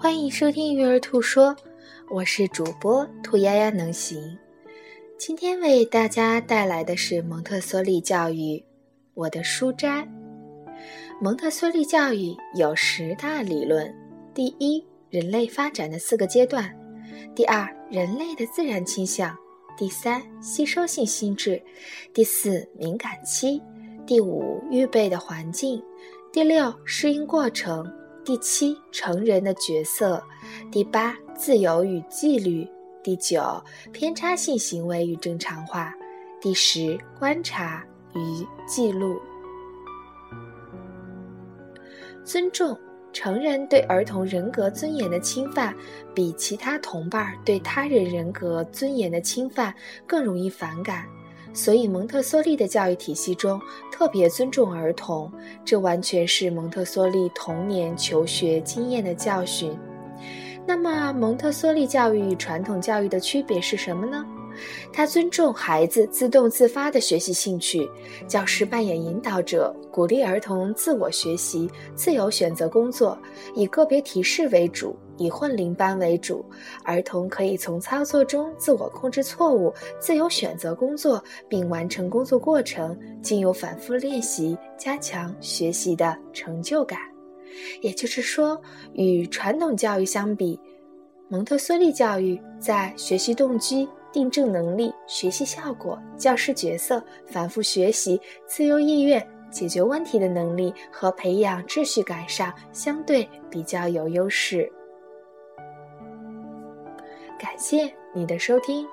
欢迎收听育儿兔说，我是主播兔丫丫能行。今天为大家带来的是蒙特梭利教育，我的书斋。蒙特梭利教育有十大理论：第一，人类发展的四个阶段；第二，人类的自然倾向；第三，吸收性心智；第四，敏感期；第五，预备的环境；第六，适应过程。第七，成人的角色；第八，自由与纪律；第九，偏差性行为与正常化；第十，观察与记录。尊重成人对儿童人格尊严的侵犯，比其他同伴对他人人格尊严的侵犯更容易反感。所以，蒙特梭利的教育体系中特别尊重儿童，这完全是蒙特梭利童年求学经验的教训。那么，蒙特梭利教育与传统教育的区别是什么呢？他尊重孩子自动自发的学习兴趣，教师扮演引导者，鼓励儿童自我学习、自由选择工作，以个别提示为主，以混龄班为主。儿童可以从操作中自我控制错误，自由选择工作，并完成工作过程，经由反复练习，加强学习的成就感。也就是说，与传统教育相比，蒙特梭利教育在学习动机。订正能力、学习效果、教师角色、反复学习、自由意愿、解决问题的能力和培养秩序感上相对比较有优势。感谢你的收听。